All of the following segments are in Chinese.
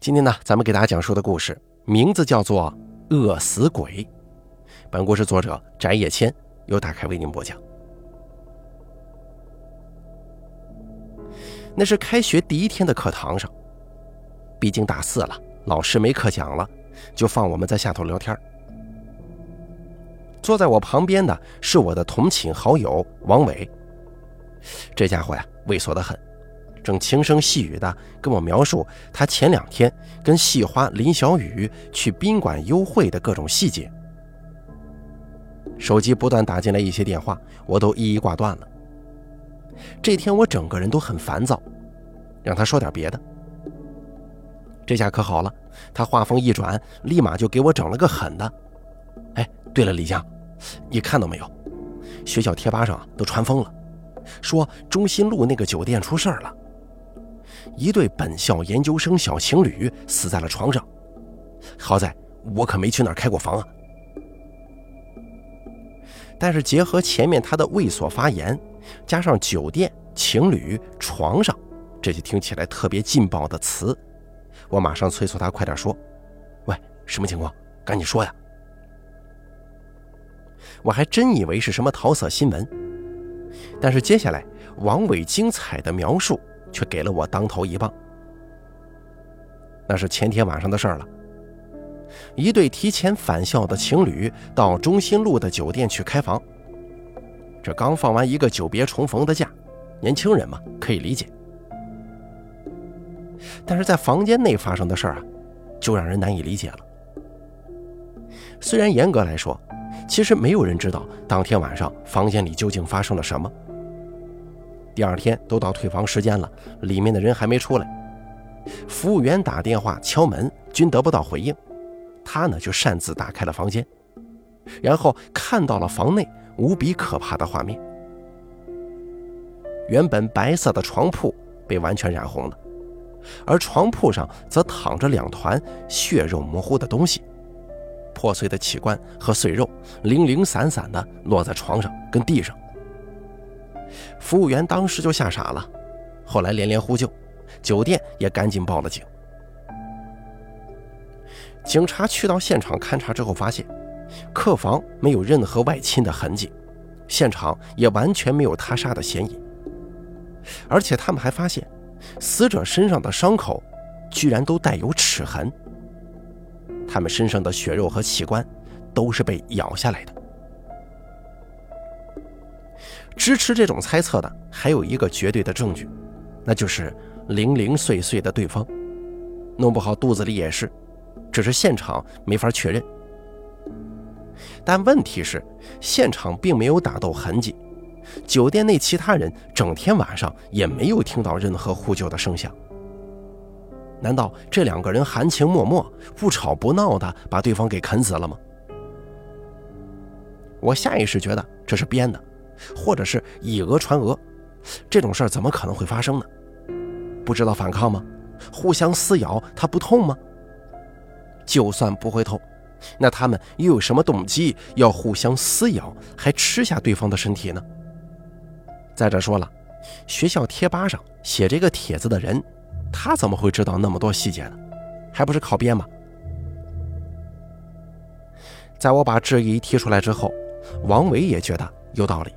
今天呢，咱们给大家讲述的故事名字叫做《饿死鬼》。本故事作者翟叶谦由大开为您播讲。那是开学第一天的课堂上，毕竟大四了，老师没课讲了，就放我们在下头聊天。坐在我旁边的是我的同寝好友王伟，这家伙呀，猥琐的很。正轻声细语地跟我描述他前两天跟细花林小雨去宾馆幽会的各种细节，手机不断打进来一些电话，我都一一挂断了。这天我整个人都很烦躁，让他说点别的。这下可好了，他话锋一转，立马就给我整了个狠的。哎，对了，李江，你看到没有？学校贴吧上都传疯了，说中心路那个酒店出事了。一对本校研究生小情侣死在了床上，好在我可没去那儿开过房啊。但是结合前面他的猥琐发言，加上酒店、情侣、床上这些听起来特别劲爆的词，我马上催促他快点说：“喂，什么情况？赶紧说呀！”我还真以为是什么桃色新闻，但是接下来王伟精彩的描述。却给了我当头一棒。那是前天晚上的事儿了。一对提前返校的情侣到中心路的酒店去开房。这刚放完一个久别重逢的假，年轻人嘛，可以理解。但是在房间内发生的事儿啊，就让人难以理解了。虽然严格来说，其实没有人知道当天晚上房间里究竟发生了什么。第二天都到退房时间了，里面的人还没出来。服务员打电话敲门，均得不到回应。他呢就擅自打开了房间，然后看到了房内无比可怕的画面。原本白色的床铺被完全染红了，而床铺上则躺着两团血肉模糊的东西，破碎的器官和碎肉零零散散的落在床上跟地上。服务员当时就吓傻了，后来连连呼救，酒店也赶紧报了警。警察去到现场勘查之后，发现客房没有任何外侵的痕迹，现场也完全没有他杀的嫌疑。而且他们还发现，死者身上的伤口居然都带有齿痕，他们身上的血肉和器官都是被咬下来的。支持这种猜测的还有一个绝对的证据，那就是零零碎碎的对方，弄不好肚子里也是，只是现场没法确认。但问题是，现场并没有打斗痕迹，酒店内其他人整天晚上也没有听到任何呼救的声响。难道这两个人含情脉脉、不吵不闹的把对方给啃死了吗？我下意识觉得这是编的。或者是以讹传讹，这种事儿怎么可能会发生呢？不知道反抗吗？互相撕咬，他不痛吗？就算不会痛，那他们又有什么动机要互相撕咬，还吃下对方的身体呢？再者说了，学校贴吧上写这个帖子的人，他怎么会知道那么多细节呢？还不是靠编吗？在我把质疑提出来之后，王维也觉得有道理。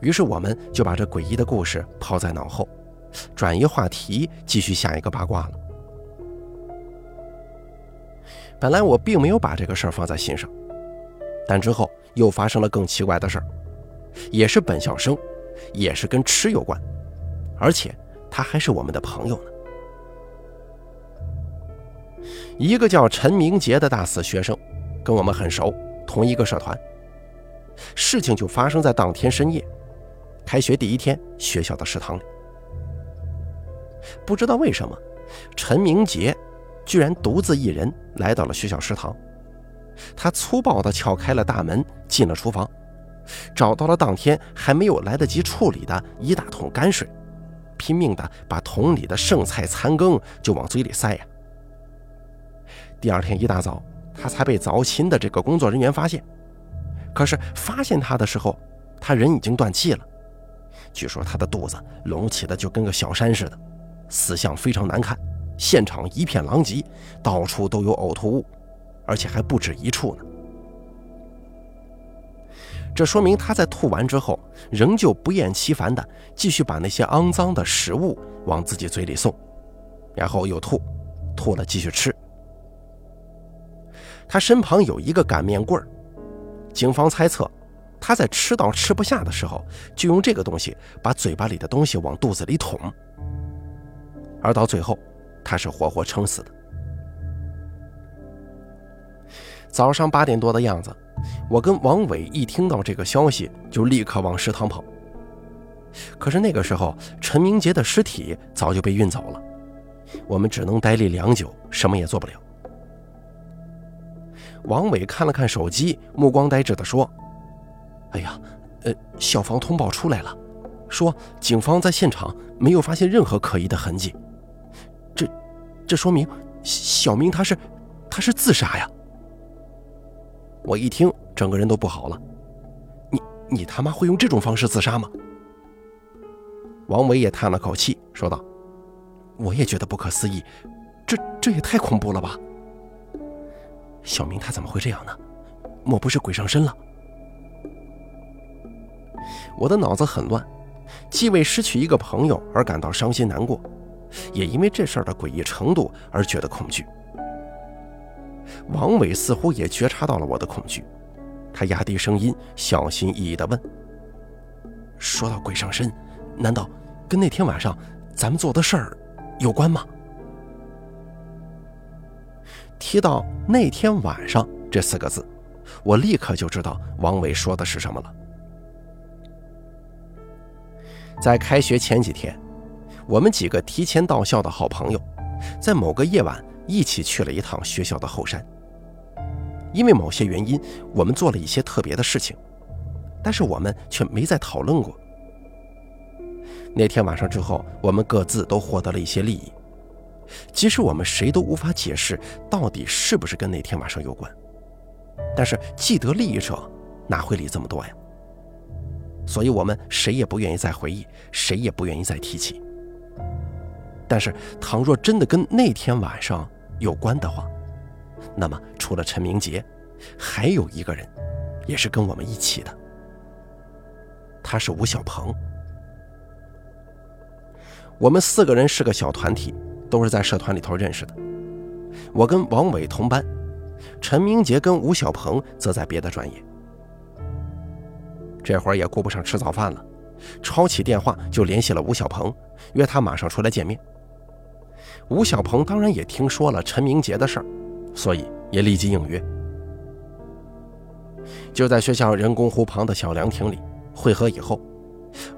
于是我们就把这诡异的故事抛在脑后，转移话题，继续下一个八卦了。本来我并没有把这个事儿放在心上，但之后又发生了更奇怪的事儿，也是本校生，也是跟吃有关，而且他还是我们的朋友呢。一个叫陈明杰的大四学生，跟我们很熟，同一个社团。事情就发生在当天深夜。开学第一天，学校的食堂里，不知道为什么，陈明杰居然独自一人来到了学校食堂。他粗暴地撬开了大门，进了厨房，找到了当天还没有来得及处理的一大桶泔水，拼命地把桶里的剩菜残羹就往嘴里塞呀。第二天一大早，他才被早勤的这个工作人员发现。可是发现他的时候，他人已经断气了。据说他的肚子隆起的就跟个小山似的，死相非常难看，现场一片狼藉，到处都有呕吐物，而且还不止一处呢。这说明他在吐完之后，仍旧不厌其烦地继续把那些肮脏的食物往自己嘴里送，然后又吐，吐了继续吃。他身旁有一个擀面棍儿，警方猜测他在吃到吃不下的时候，就用这个东西把嘴巴里的东西往肚子里捅，而到最后，他是活活撑死的。早上八点多的样子。我跟王伟一听到这个消息，就立刻往食堂跑。可是那个时候，陈明杰的尸体早就被运走了，我们只能呆立良久，什么也做不了。王伟看了看手机，目光呆滞地说：“哎呀，呃，消防通报出来了，说警方在现场没有发现任何可疑的痕迹。这，这说明小明他是，他是自杀呀。”我一听，整个人都不好了。你你他妈会用这种方式自杀吗？王伟也叹了口气，说道：“我也觉得不可思议，这这也太恐怖了吧！小明他怎么会这样呢？莫不是鬼上身了？”我的脑子很乱，既为失去一个朋友而感到伤心难过，也因为这事儿的诡异程度而觉得恐惧。王伟似乎也觉察到了我的恐惧，他压低声音，小心翼翼地问：“说到鬼上身，难道跟那天晚上咱们做的事儿有关吗？”提到“那天晚上”这四个字，我立刻就知道王伟说的是什么了。在开学前几天，我们几个提前到校的好朋友，在某个夜晚。一起去了一趟学校的后山，因为某些原因，我们做了一些特别的事情，但是我们却没再讨论过。那天晚上之后，我们各自都获得了一些利益，即使我们谁都无法解释到底是不是跟那天晚上有关，但是既得利益者哪会理这么多呀？所以我们谁也不愿意再回忆，谁也不愿意再提起。但是，倘若真的跟那天晚上，有关的话，那么除了陈明杰，还有一个人，也是跟我们一起的。他是吴小鹏。我们四个人是个小团体，都是在社团里头认识的。我跟王伟同班，陈明杰跟吴小鹏则在别的专业。这会儿也顾不上吃早饭了，抄起电话就联系了吴小鹏，约他马上出来见面。吴小鹏当然也听说了陈明杰的事儿，所以也立即应约。就在学校人工湖旁的小凉亭里会合以后，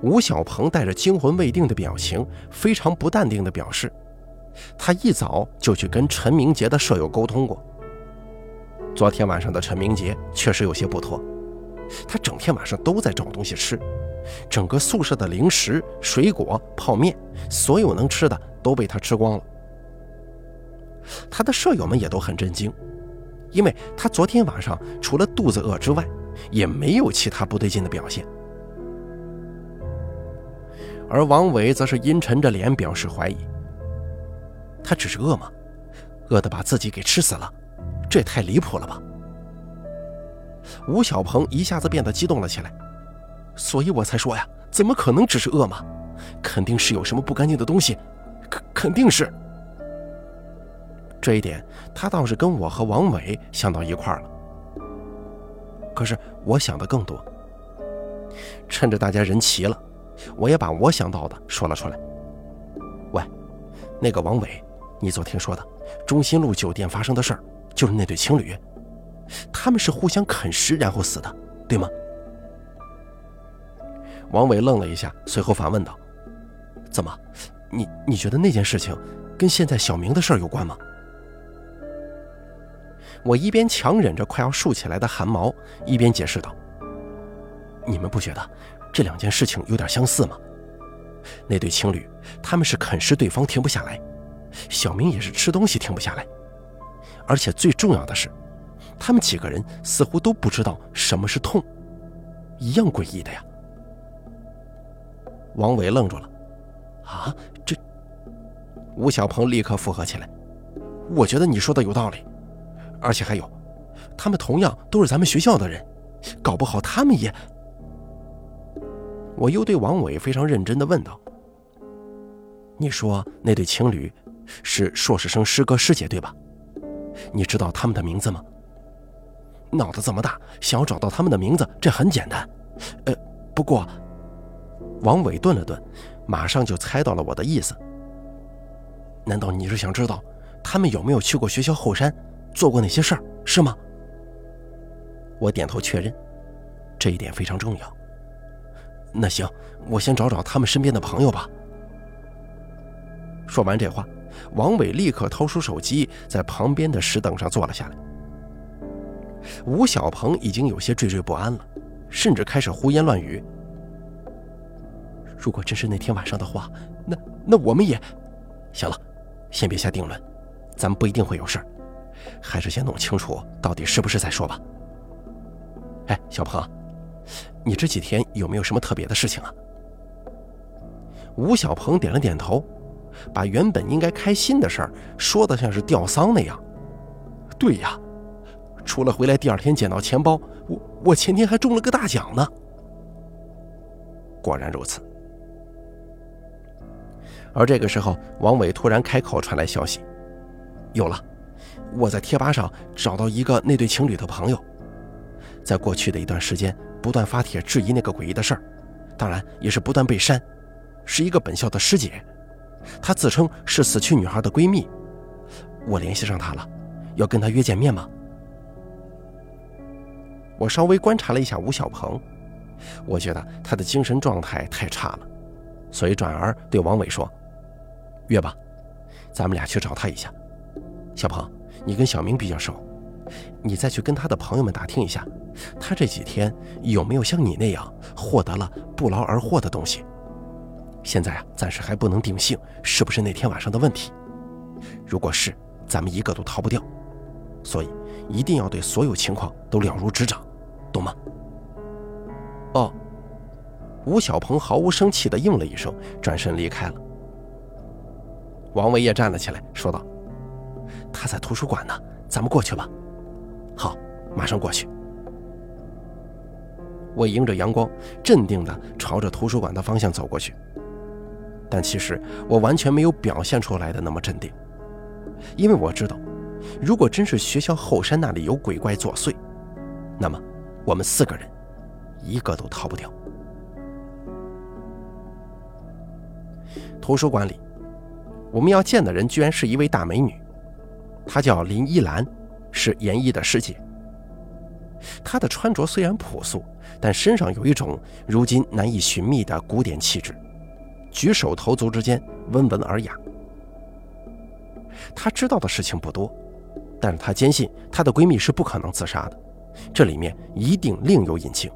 吴小鹏带着惊魂未定的表情，非常不淡定地表示，他一早就去跟陈明杰的舍友沟通过。昨天晚上的陈明杰确实有些不妥，他整天晚上都在找东西吃，整个宿舍的零食、水果、泡面，所有能吃的都被他吃光了。他的舍友们也都很震惊，因为他昨天晚上除了肚子饿之外，也没有其他不对劲的表现。而王伟则是阴沉着脸表示怀疑：“他只是饿吗？饿得把自己给吃死了？这也太离谱了吧！”吴小鹏一下子变得激动了起来：“所以我才说呀，怎么可能只是饿嘛？肯定是有什么不干净的东西，肯肯定是。”这一点，他倒是跟我和王伟想到一块儿了。可是我想的更多。趁着大家人齐了，我也把我想到的说了出来。喂，那个王伟，你昨天说的中心路酒店发生的事儿，就是那对情侣，他们是互相啃食然后死的，对吗？王伟愣了一下，随后反问道：“怎么，你你觉得那件事情跟现在小明的事儿有关吗？”我一边强忍着快要竖起来的汗毛，一边解释道：“你们不觉得这两件事情有点相似吗？那对情侣，他们是啃食对方停不下来，小明也是吃东西停不下来，而且最重要的是，他们几个人似乎都不知道什么是痛，一样诡异的呀。”王伟愣住了：“啊，这……”吴小鹏立刻附和起来：“我觉得你说的有道理，而且还有，他们同样都是咱们学校的人，搞不好他们也……”我又对王伟非常认真的问道：“你说那对情侣是硕士生师哥师姐对吧？你知道他们的名字吗？脑子这么大，想要找到他们的名字，这很简单。呃，不过……”王伟顿了顿，马上就猜到了我的意思。难道你是想知道他们有没有去过学校后山，做过那些事儿，是吗？我点头确认，这一点非常重要。那行，我先找找他们身边的朋友吧。说完这话，王伟立刻掏出手机，在旁边的石凳上坐了下来。吴小鹏已经有些惴惴不安了，甚至开始胡言乱语。如果真是那天晚上的话，那那我们也……行了，先别下定论，咱们不一定会有事儿，还是先弄清楚到底是不是再说吧。哎，小鹏，你这几天有没有什么特别的事情啊？吴小鹏点了点头，把原本应该开心的事儿说的像是吊丧那样。对呀，除了回来第二天捡到钱包，我我前天还中了个大奖呢。果然如此。而这个时候，王伟突然开口传来消息：“有了，我在贴吧上找到一个那对情侣的朋友，在过去的一段时间不断发帖质疑那个诡异的事儿，当然也是不断被删。是一个本校的师姐，她自称是死去女孩的闺蜜。我联系上她了，要跟她约见面吗？”我稍微观察了一下吴小鹏，我觉得他的精神状态太差了，所以转而对王伟说。约吧，咱们俩去找他一下。小鹏，你跟小明比较熟，你再去跟他的朋友们打听一下，他这几天有没有像你那样获得了不劳而获的东西。现在啊，暂时还不能定性是不是那天晚上的问题。如果是，咱们一个都逃不掉。所以一定要对所有情况都了如指掌，懂吗？哦。吴小鹏毫无生气地应了一声，转身离开了。王伟也站了起来，说道：“他在图书馆呢，咱们过去吧。”“好，马上过去。”我迎着阳光，镇定地朝着图书馆的方向走过去。但其实我完全没有表现出来的那么镇定，因为我知道，如果真是学校后山那里有鬼怪作祟，那么我们四个人一个都逃不掉。图书馆里。我们要见的人居然是一位大美女，她叫林依兰，是严艺的师姐。她的穿着虽然朴素，但身上有一种如今难以寻觅的古典气质，举手投足之间温文尔雅。她知道的事情不多，但是她坚信她的闺蜜是不可能自杀的，这里面一定另有隐情。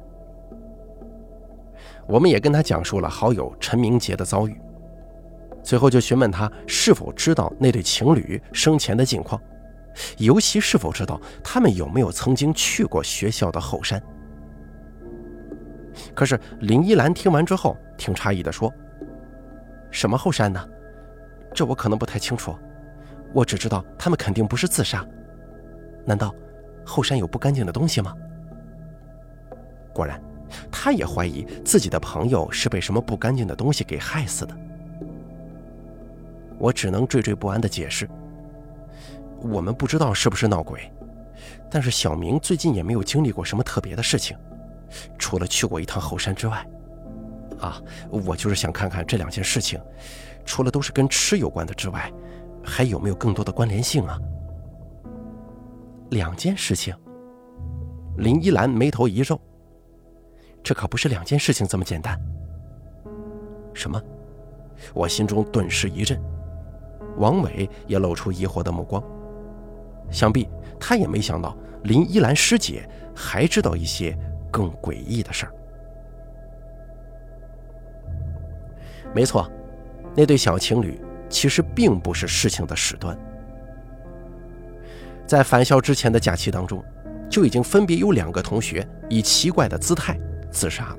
我们也跟他讲述了好友陈明杰的遭遇。最后就询问他是否知道那对情侣生前的近况，尤其是否知道他们有没有曾经去过学校的后山。可是林依兰听完之后挺诧异的说：“什么后山呢？这我可能不太清楚，我只知道他们肯定不是自杀。难道后山有不干净的东西吗？”果然，他也怀疑自己的朋友是被什么不干净的东西给害死的。我只能惴惴不安地解释：“我们不知道是不是闹鬼，但是小明最近也没有经历过什么特别的事情，除了去过一趟后山之外。啊，我就是想看看这两件事情，除了都是跟吃有关的之外，还有没有更多的关联性啊？”两件事情，林依兰眉头一皱：“这可不是两件事情这么简单。”什么？我心中顿时一震。王伟也露出疑惑的目光，想必他也没想到林依兰师姐还知道一些更诡异的事儿。没错，那对小情侣其实并不是事情的始端，在返校之前的假期当中，就已经分别有两个同学以奇怪的姿态自杀了。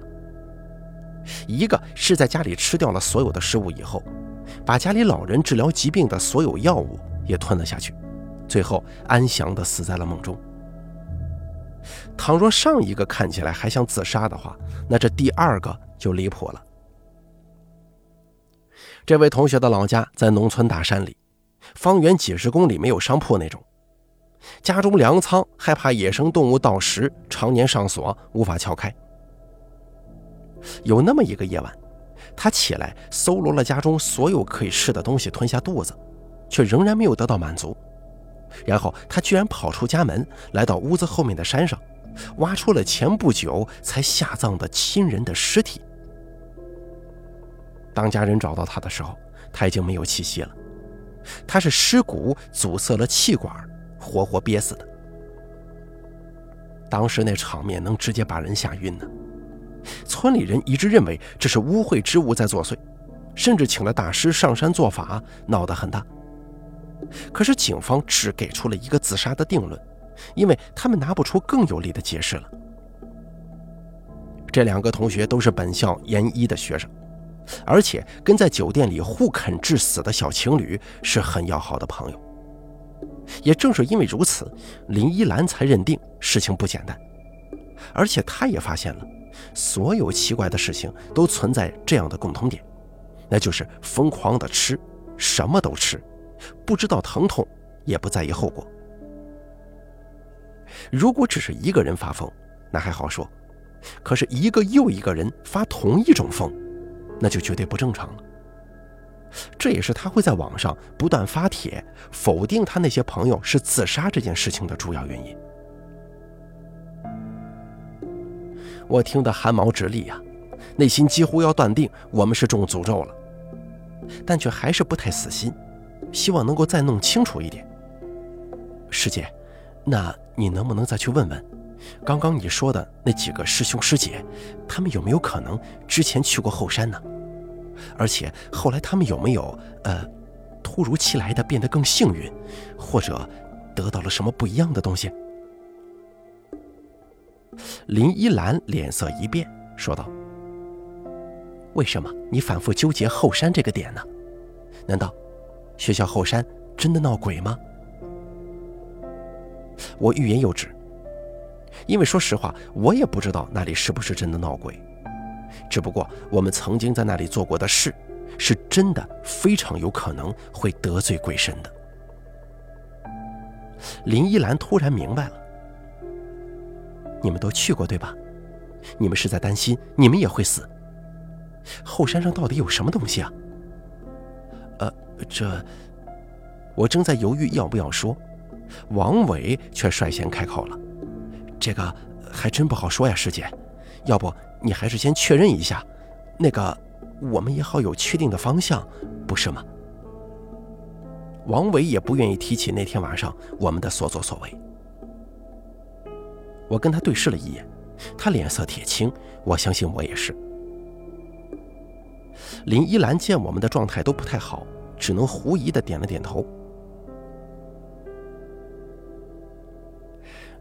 一个是在家里吃掉了所有的食物以后。把家里老人治疗疾病的所有药物也吞了下去，最后安详地死在了梦中。倘若上一个看起来还像自杀的话，那这第二个就离谱了。这位同学的老家在农村大山里，方圆几十公里没有商铺那种，家中粮仓害怕野生动物盗食，常年上锁，无法撬开。有那么一个夜晚，他起来搜罗了家中所有可以吃的东西吞下肚子，却仍然没有得到满足。然后他居然跑出家门，来到屋子后面的山上，挖出了前不久才下葬的亲人的尸体。当家人找到他的时候，他已经没有气息了，他是尸骨阻塞了气管，活活憋死的。当时那场面能直接把人吓晕呢。村里人一致认为这是污秽之物在作祟，甚至请了大师上山做法，闹得很大。可是警方只给出了一个自杀的定论，因为他们拿不出更有力的解释了。这两个同学都是本校研一的学生，而且跟在酒店里互啃致死的小情侣是很要好的朋友。也正是因为如此，林依兰才认定事情不简单，而且她也发现了，所有奇怪的事情都存在这样的共同点，那就是疯狂的吃，什么都吃。不知道疼痛，也不在意后果。如果只是一个人发疯，那还好说；可是一个又一个人发同一种疯，那就绝对不正常了。这也是他会在网上不断发帖否定他那些朋友是自杀这件事情的主要原因。我听得汗毛直立呀，内心几乎要断定我们是中诅咒了，但却还是不太死心。希望能够再弄清楚一点，师姐，那你能不能再去问问，刚刚你说的那几个师兄师姐，他们有没有可能之前去过后山呢？而且后来他们有没有呃，突如其来的变得更幸运，或者得到了什么不一样的东西？林依兰脸色一变，说道：“为什么你反复纠结后山这个点呢？难道？”学校后山真的闹鬼吗？我欲言又止，因为说实话，我也不知道那里是不是真的闹鬼。只不过我们曾经在那里做过的事，是真的非常有可能会得罪鬼神的。林依兰突然明白了，你们都去过对吧？你们是在担心你们也会死？后山上到底有什么东西啊？呃这，我正在犹豫要不要说，王伟却率先开口了：“这个还真不好说呀，师姐，要不你还是先确认一下，那个我们也好有确定的方向，不是吗？”王伟也不愿意提起那天晚上我们的所作所为。我跟他对视了一眼，他脸色铁青，我相信我也是。林依兰见我们的状态都不太好。只能狐疑的点了点头。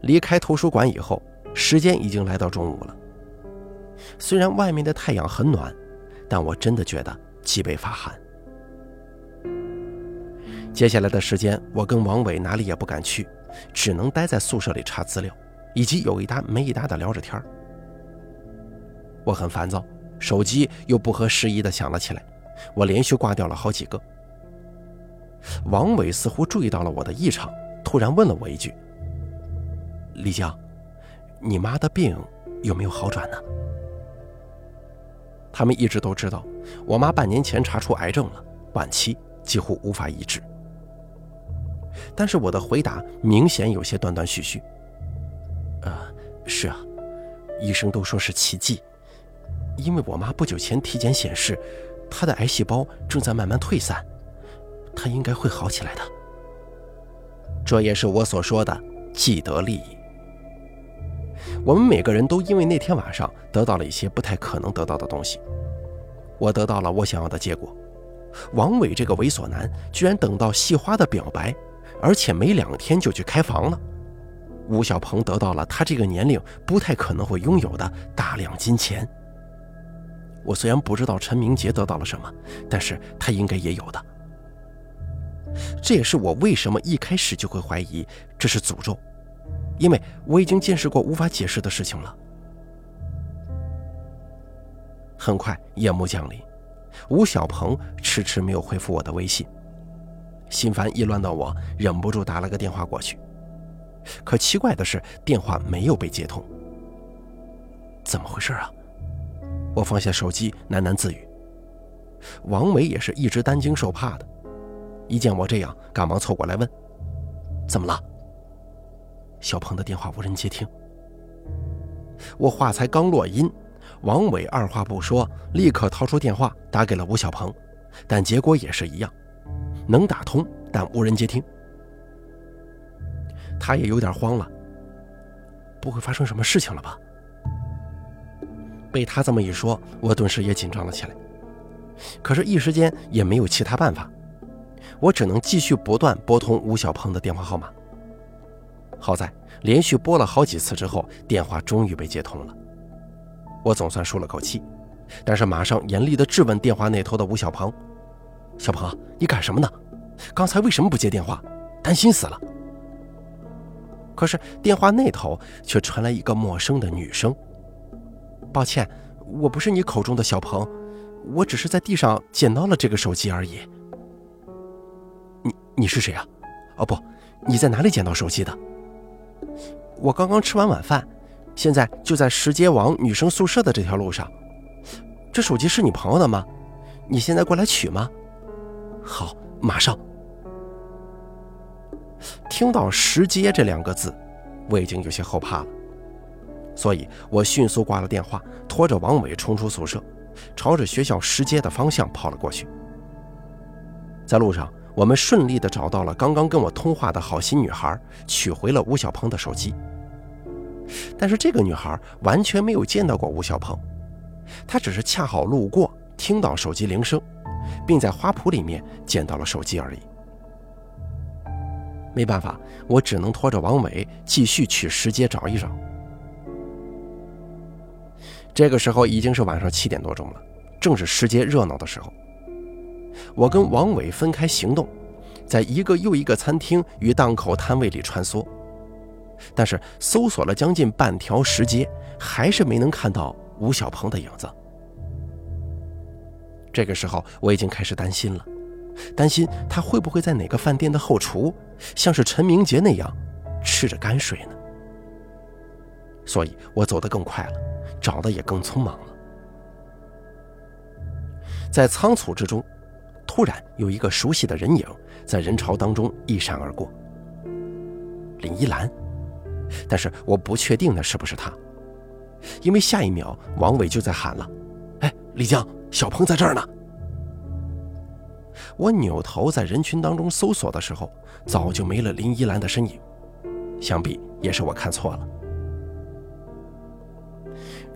离开图书馆以后，时间已经来到中午了。虽然外面的太阳很暖，但我真的觉得脊背发寒。接下来的时间，我跟王伟哪里也不敢去，只能待在宿舍里查资料，以及有一搭没一搭的聊着天我很烦躁，手机又不合时宜的响了起来，我连续挂掉了好几个。王伟似乎注意到了我的异常，突然问了我一句：“丽江，你妈的病有没有好转呢？”他们一直都知道，我妈半年前查出癌症了，晚期，几乎无法医治。但是我的回答明显有些断断续续。“呃，是啊，医生都说是奇迹，因为我妈不久前体检显示，她的癌细胞正在慢慢退散。”她应该会好起来的。这也是我所说的既得利益。我们每个人都因为那天晚上得到了一些不太可能得到的东西。我得到了我想要的结果。王伟这个猥琐男居然等到细花的表白，而且没两天就去开房了。吴小鹏得到了他这个年龄不太可能会拥有的大量金钱。我虽然不知道陈明杰得到了什么，但是他应该也有的。这也是我为什么一开始就会怀疑这是诅咒，因为我已经见识过无法解释的事情了。很快夜幕降临，吴小鹏迟迟没有回复我的微信，心烦意乱的我忍不住打了个电话过去，可奇怪的是电话没有被接通。怎么回事啊？我放下手机喃喃自语。王伟也是一直担惊受怕的。一见我这样，赶忙凑过来问：“怎么了？”小鹏的电话无人接听。我话才刚落音，王伟二话不说，立刻掏出电话打给了吴小鹏，但结果也是一样，能打通，但无人接听。他也有点慌了，不会发生什么事情了吧？被他这么一说，我顿时也紧张了起来，可是，一时间也没有其他办法。我只能继续不断拨通吴小鹏的电话号码。好在连续拨了好几次之后，电话终于被接通了。我总算舒了口气，但是马上严厉地质问电话那头的吴小鹏：“小鹏，你干什么呢？刚才为什么不接电话？担心死了。”可是电话那头却传来一个陌生的女声：“抱歉，我不是你口中的小鹏，我只是在地上捡到了这个手机而已。”你你是谁啊？哦不，你在哪里捡到手机的？我刚刚吃完晚饭，现在就在石阶往女生宿舍的这条路上。这手机是你朋友的吗？你现在过来取吗？好，马上。听到“石阶”这两个字，我已经有些后怕了，所以我迅速挂了电话，拖着王伟冲出宿舍，朝着学校石阶的方向跑了过去。在路上。我们顺利地找到了刚刚跟我通话的好心女孩，取回了吴小鹏的手机。但是这个女孩完全没有见到过吴小鹏，她只是恰好路过，听到手机铃声，并在花圃里面捡到了手机而已。没办法，我只能拖着王伟继续去石街找一找。这个时候已经是晚上七点多钟了，正是石街热闹的时候。我跟王伟分开行动，在一个又一个餐厅与档口摊位里穿梭，但是搜索了将近半条石阶，还是没能看到吴小鹏的影子。这个时候，我已经开始担心了，担心他会不会在哪个饭店的后厨，像是陈明杰那样吃着泔水呢？所以我走得更快了，找的也更匆忙了，在仓促之中。突然有一个熟悉的人影在人潮当中一闪而过，林依兰，但是我不确定那是不是她，因为下一秒王伟就在喊了：“哎，李江，小鹏在这儿呢！”我扭头在人群当中搜索的时候，早就没了林依兰的身影，想必也是我看错了。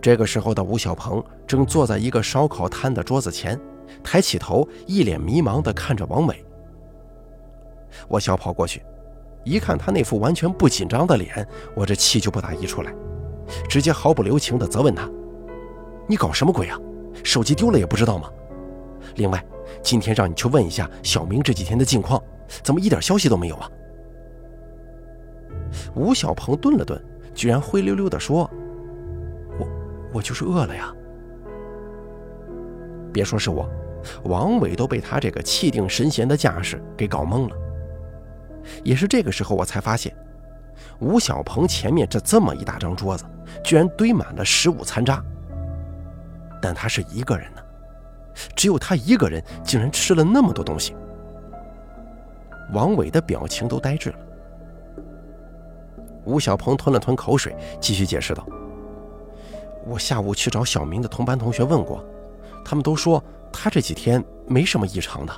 这个时候的吴小鹏正坐在一个烧烤摊的桌子前。抬起头，一脸迷茫地看着王伟。我小跑过去，一看他那副完全不紧张的脸，我这气就不打一处来，直接毫不留情地责问他：“你搞什么鬼啊？手机丢了也不知道吗？另外，今天让你去问一下小明这几天的近况，怎么一点消息都没有啊？”吴小鹏顿了顿，居然灰溜溜地说：“我，我就是饿了呀。别说是我。”王伟都被他这个气定神闲的架势给搞懵了。也是这个时候，我才发现，吴小鹏前面这这么一大张桌子，居然堆满了食物残渣。但他是一个人呢，只有他一个人，竟然吃了那么多东西。王伟的表情都呆滞了。吴小鹏吞了吞口水，继续解释道：“我下午去找小明的同班同学问过，他们都说。”他这几天没什么异常的。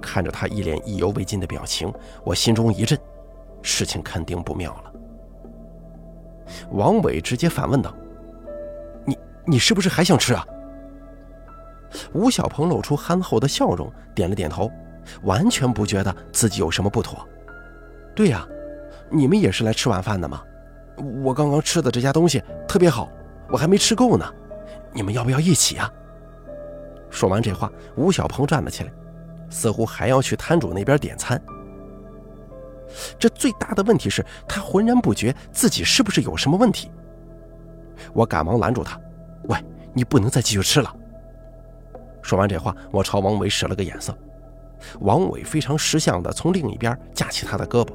看着他一脸意犹未尽的表情，我心中一震，事情肯定不妙了。王伟直接反问道：“你你是不是还想吃啊？”吴小鹏露出憨厚的笑容，点了点头，完全不觉得自己有什么不妥。对呀，你们也是来吃晚饭的吗？我刚刚吃的这家东西特别好，我还没吃够呢。你们要不要一起啊？说完这话，吴小鹏站了起来，似乎还要去摊主那边点餐。这最大的问题是他浑然不觉自己是不是有什么问题。我赶忙拦住他：“喂，你不能再继续吃了。”说完这话，我朝王伟使了个眼色。王伟非常识相地从另一边架起他的胳膊，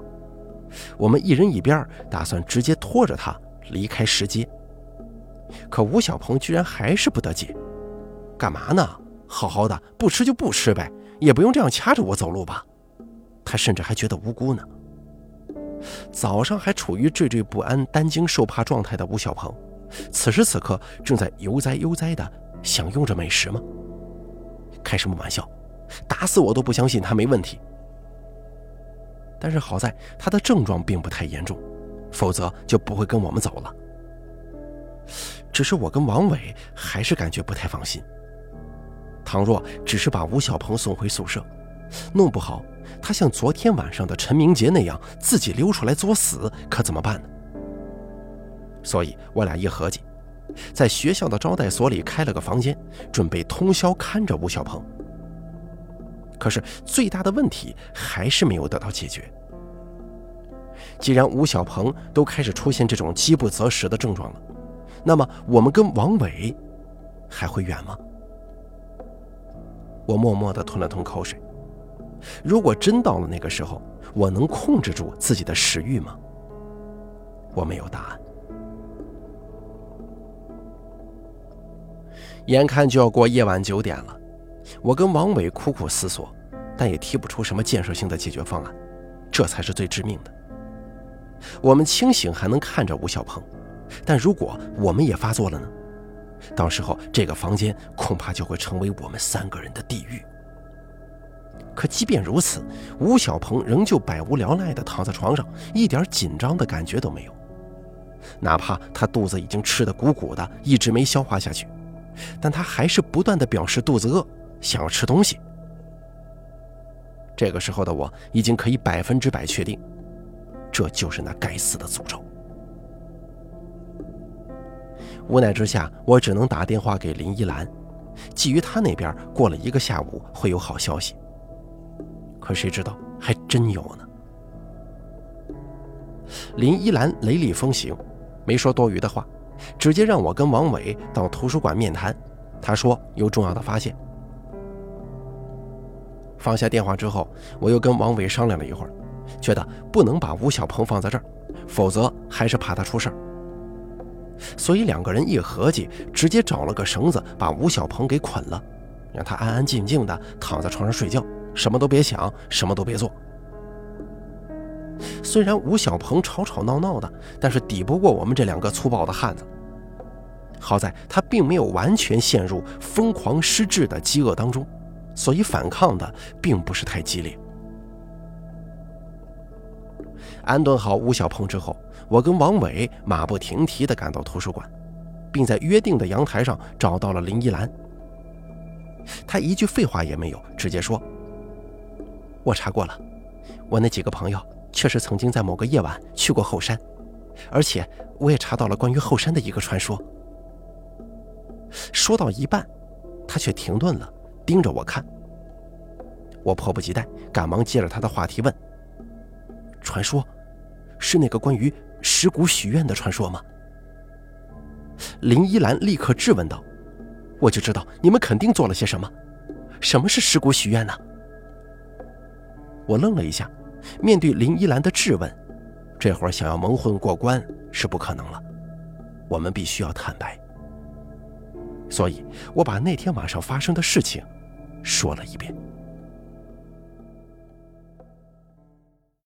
我们一人一边，打算直接拖着他离开石阶。可吴小鹏居然还是不得解：“干嘛呢？好好的不吃就不吃呗，也不用这样掐着我走路吧？”他甚至还觉得无辜呢。早上还处于惴惴不安、担惊受怕状态的吴小鹏，此时此刻正在悠哉悠哉地享用着美食吗？开什么玩笑！打死我都不相信他没问题。但是好在他的症状并不太严重，否则就不会跟我们走了。只是我跟王伟还是感觉不太放心。倘若只是把吴小鹏送回宿舍，弄不好他像昨天晚上的陈明杰那样自己溜出来作死，可怎么办呢？所以我俩一合计，在学校的招待所里开了个房间，准备通宵看着吴小鹏。可是最大的问题还是没有得到解决。既然吴小鹏都开始出现这种饥不择食的症状了，那么我们跟王伟还会远吗？我默默地吞了吞口水。如果真到了那个时候，我能控制住自己的食欲吗？我没有答案。眼看就要过夜晚九点了。我跟王伟苦苦思索，但也提不出什么建设性的解决方案，这才是最致命的。我们清醒还能看着吴小鹏，但如果我们也发作了呢？到时候这个房间恐怕就会成为我们三个人的地狱。可即便如此，吴小鹏仍旧百无聊赖地躺在床上，一点紧张的感觉都没有，哪怕他肚子已经吃得鼓鼓的，一直没消化下去，但他还是不断地表示肚子饿。想要吃东西，这个时候的我已经可以百分之百确定，这就是那该死的诅咒。无奈之下，我只能打电话给林依兰，基于他那边过了一个下午会有好消息。可谁知道还真有呢？林依兰雷厉风行，没说多余的话，直接让我跟王伟到图书馆面谈。他说有重要的发现。放下电话之后，我又跟王伟商量了一会儿，觉得不能把吴小鹏放在这儿，否则还是怕他出事儿。所以两个人一合计，直接找了个绳子把吴小鹏给捆了，让他安安静静的躺在床上睡觉，什么都别想，什么都别做。虽然吴小鹏吵吵闹闹的，但是抵不过我们这两个粗暴的汉子。好在他并没有完全陷入疯狂失智的饥饿当中。所以反抗的并不是太激烈。安顿好吴小鹏之后，我跟王伟马不停蹄地赶到图书馆，并在约定的阳台上找到了林依兰。他一句废话也没有，直接说：“我查过了，我那几个朋友确实曾经在某个夜晚去过后山，而且我也查到了关于后山的一个传说。”说到一半，他却停顿了。盯着我看，我迫不及待，赶忙接着他的话题问：“传说，是那个关于尸骨许愿的传说吗？”林依兰立刻质问道：“我就知道你们肯定做了些什么，什么是尸骨许愿呢？”我愣了一下，面对林依兰的质问，这会儿想要蒙混过关是不可能了，我们必须要坦白。所以我把那天晚上发生的事情。说了一遍。